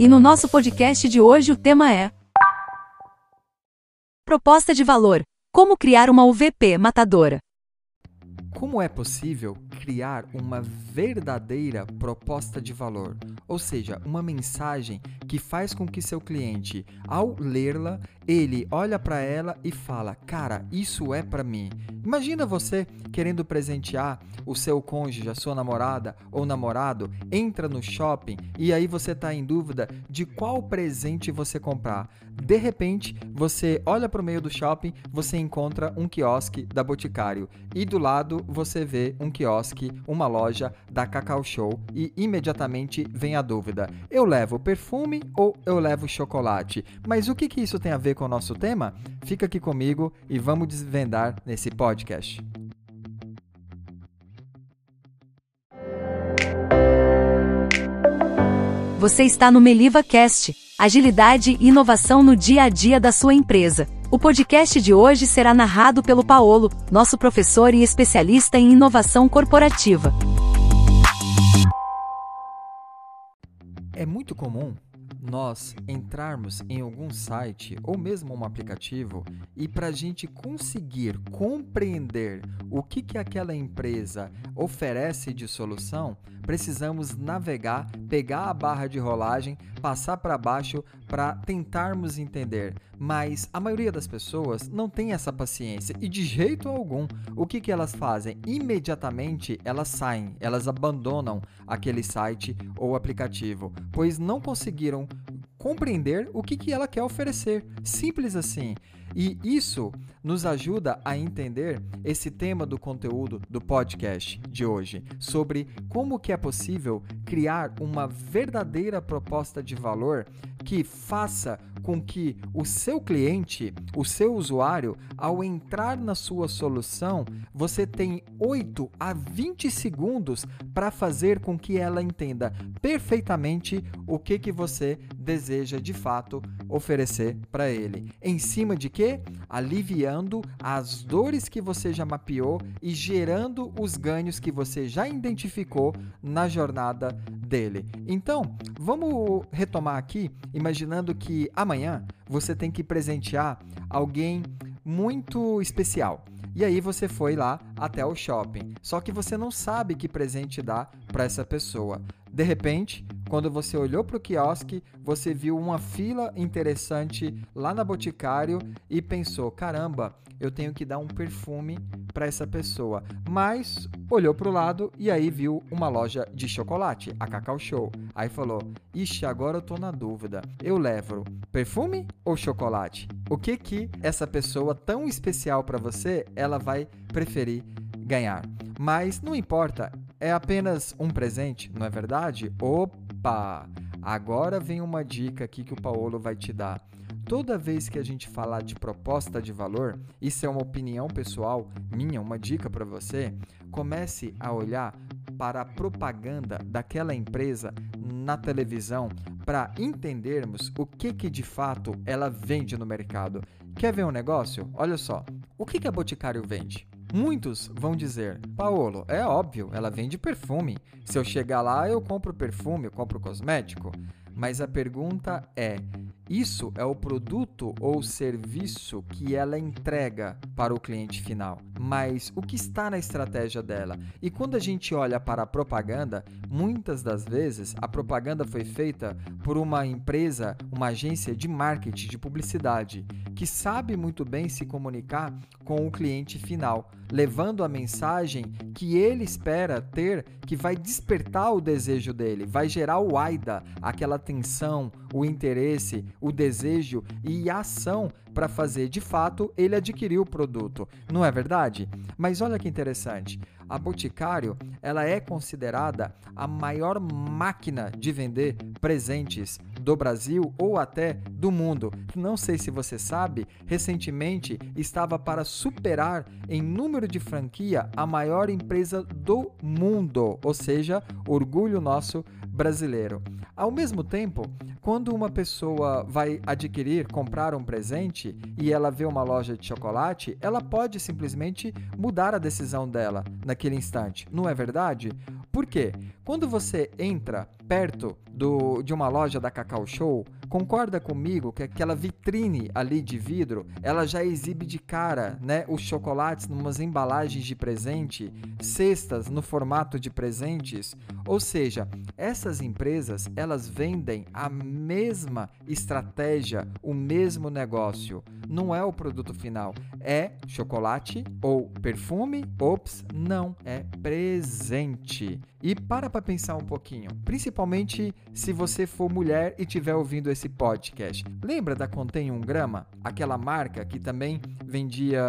E no nosso podcast de hoje o tema é Proposta de valor: Como criar uma UVP matadora. Como é possível criar uma verdadeira proposta de valor? Ou seja, uma mensagem que faz com que seu cliente, ao lê-la, ele olha para ela e fala: "Cara, isso é para mim". Imagina você querendo presentear o seu cônjuge, a sua namorada ou namorado, entra no shopping e aí você está em dúvida de qual presente você comprar. De repente, você olha para o meio do shopping, você encontra um quiosque da Boticário e do lado você vê um quiosque, uma loja da Cacau Show e imediatamente vem a dúvida: eu levo perfume ou eu levo chocolate? Mas o que, que isso tem a ver com o nosso tema? Fica aqui comigo e vamos desvendar nesse podcast. Você está no Meliva Cast, agilidade e inovação no dia a dia da sua empresa. O podcast de hoje será narrado pelo Paolo, nosso professor e especialista em inovação corporativa. É muito comum nós entrarmos em algum site ou mesmo um aplicativo e para a gente conseguir compreender o que, que aquela empresa oferece de solução, precisamos navegar, pegar a barra de rolagem, passar para baixo para tentarmos entender. Mas a maioria das pessoas não tem essa paciência e de jeito algum. O que, que elas fazem? Imediatamente elas saem, elas abandonam aquele site ou aplicativo, pois não conseguiram compreender o que, que ela quer oferecer. Simples assim. E isso nos ajuda a entender esse tema do conteúdo do podcast de hoje, sobre como que é possível criar uma verdadeira proposta de valor que faça com que o seu cliente, o seu usuário, ao entrar na sua solução, você tem 8 a 20 segundos para fazer com que ela entenda perfeitamente o que, que você deseja de fato oferecer para ele. Em cima de quê? Aliviando as dores que você já mapeou e gerando os ganhos que você já identificou na jornada dele. Então, vamos retomar aqui, imaginando que amanhã você tem que presentear alguém muito especial. E aí você foi lá até o shopping. Só que você não sabe que presente dar para essa pessoa. De repente, quando você olhou para o quiosque, você viu uma fila interessante lá na Boticário e pensou: caramba, eu tenho que dar um perfume para essa pessoa. Mas olhou para o lado e aí viu uma loja de chocolate, a Cacau Show. Aí falou: Ixi, agora eu tô na dúvida. Eu levo perfume ou chocolate? O que que essa pessoa tão especial para você, ela vai preferir ganhar? Mas não importa, é apenas um presente, não é verdade? Opa! Agora vem uma dica aqui que o Paulo vai te dar. Toda vez que a gente falar de proposta de valor, isso é uma opinião pessoal minha, uma dica para você, comece a olhar para a propaganda daquela empresa na televisão para entendermos o que, que de fato ela vende no mercado. Quer ver um negócio? Olha só, o que, que a Boticário vende? Muitos vão dizer, Paolo, é óbvio, ela vende perfume. Se eu chegar lá, eu compro perfume, eu compro cosmético. Mas a pergunta é: isso é o produto ou serviço que ela entrega para o cliente final. Mas o que está na estratégia dela? E quando a gente olha para a propaganda, muitas das vezes a propaganda foi feita por uma empresa, uma agência de marketing, de publicidade, que sabe muito bem se comunicar com o cliente final, levando a mensagem que ele espera ter, que vai despertar o desejo dele, vai gerar o AIDA, aquela atenção, o interesse, o desejo e a ação para fazer de fato ele adquirir o produto. Não é verdade? Mas olha que interessante. A Boticário, ela é considerada a maior máquina de vender presentes do Brasil ou até do mundo. Não sei se você sabe, recentemente estava para superar em número de franquia a maior empresa do mundo, ou seja, orgulho nosso brasileiro. Ao mesmo tempo, quando uma pessoa vai adquirir, comprar um presente e ela vê uma loja de chocolate, ela pode simplesmente mudar a decisão dela naquele instante, não é verdade? Por quê? Quando você entra perto do, de uma loja da Cacau Show, concorda comigo que aquela vitrine ali de vidro, ela já exibe de cara, né, os chocolates numas embalagens de presente, cestas no formato de presentes, ou seja, essas empresas, elas vendem a mesma estratégia, o mesmo negócio. Não é o produto final, é chocolate ou perfume? Ops, não, é presente. E para para pensar um pouquinho, principalmente se você for mulher e estiver ouvindo esse podcast. Lembra da Contém 1 Grama? Aquela marca que também vendia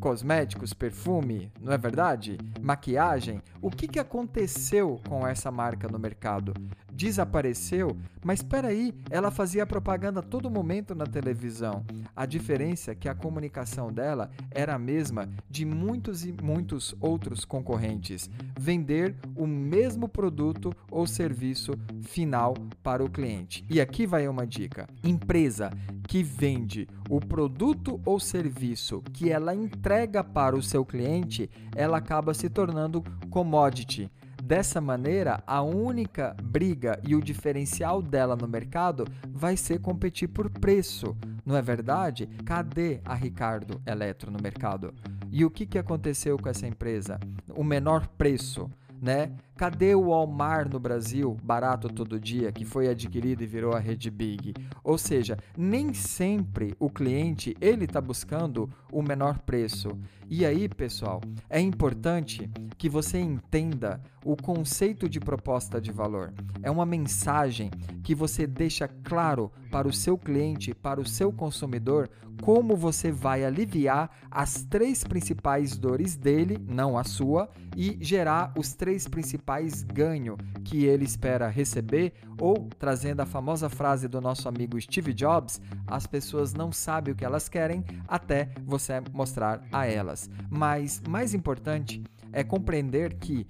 cosméticos, perfume, não é verdade? Maquiagem. O que, que aconteceu com essa marca no mercado? Desapareceu, mas espera aí, ela fazia propaganda a todo momento na televisão. A diferença é que a comunicação dela era a mesma de muitos e muitos outros concorrentes: vender o mesmo produto ou serviço final para o cliente. E aqui vai uma dica: empresa que vende o produto ou serviço que ela entrega para o seu cliente, ela acaba se tornando commodity. Dessa maneira, a única briga e o diferencial dela no mercado vai ser competir por preço. Não é verdade? Cadê a Ricardo Eletro no mercado? E o que, que aconteceu com essa empresa? O menor preço né? Cadê o Walmart no Brasil, barato todo dia, que foi adquirido e virou a rede Big? Ou seja, nem sempre o cliente ele está buscando o menor preço. E aí, pessoal, é importante que você entenda o conceito de proposta de valor. É uma mensagem que você deixa claro para o seu cliente, para o seu consumidor, como você vai aliviar as três principais dores dele, não a sua, e gerar os três principais ganhos que ele espera receber, ou, trazendo a famosa frase do nosso amigo Steve Jobs, as pessoas não sabem o que elas querem até você mostrar a elas. Mas, mais importante, é compreender que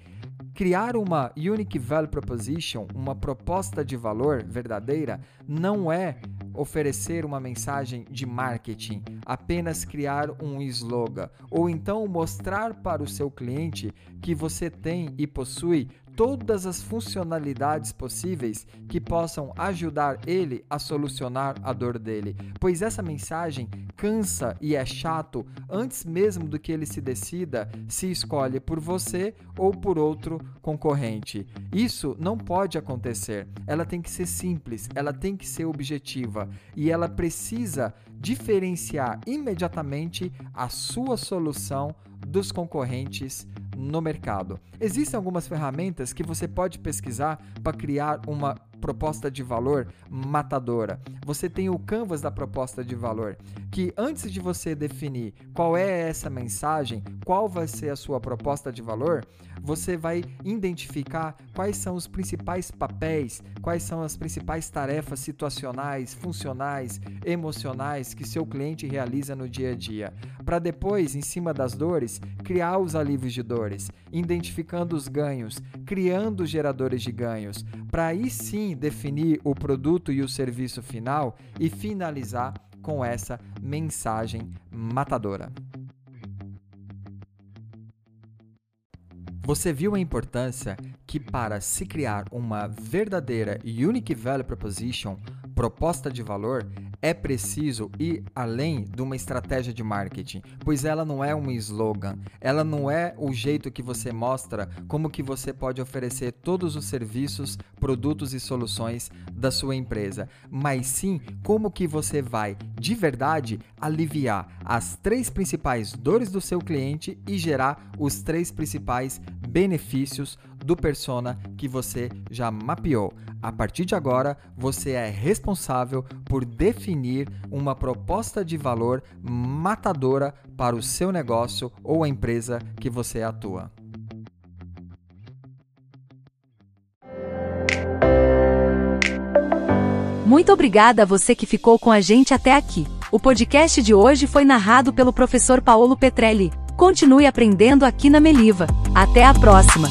criar uma Unique Value Proposition, uma proposta de valor verdadeira, não é oferecer uma mensagem de marketing, apenas criar um slogan, ou então mostrar para o seu cliente que você tem e possui todas as funcionalidades possíveis que possam ajudar ele a solucionar a dor dele, pois essa mensagem cansa e é chato antes mesmo do que ele se decida se escolhe por você ou por outro concorrente. Isso não pode acontecer. Ela tem que ser simples, ela tem que ser objetiva e ela precisa diferenciar imediatamente a sua solução dos concorrentes no mercado. Existem algumas ferramentas que você pode pesquisar para criar uma proposta de valor matadora. Você tem o canvas da proposta de valor, que antes de você definir qual é essa mensagem, qual vai ser a sua proposta de valor, você vai identificar quais são os principais papéis, quais são as principais tarefas situacionais, funcionais, emocionais que seu cliente realiza no dia a dia, para depois, em cima das dores, criar os alívios de dores, identificando os ganhos, criando geradores de ganhos, para aí sim definir o produto e o serviço final e finalizar com essa mensagem matadora. Você viu a importância que para se criar uma verdadeira Unique Value Proposition, proposta de valor, é preciso ir além de uma estratégia de marketing, pois ela não é um slogan, ela não é o jeito que você mostra como que você pode oferecer todos os serviços, produtos e soluções da sua empresa, mas sim como que você vai de verdade aliviar as três principais dores do seu cliente e gerar os três principais benefícios do persona que você já mapeou. A partir de agora, você é responsável por definir uma proposta de valor matadora para o seu negócio ou a empresa que você atua. Muito obrigada a você que ficou com a gente até aqui. O podcast de hoje foi narrado pelo professor Paulo Petrelli. Continue aprendendo aqui na Meliva. Até a próxima!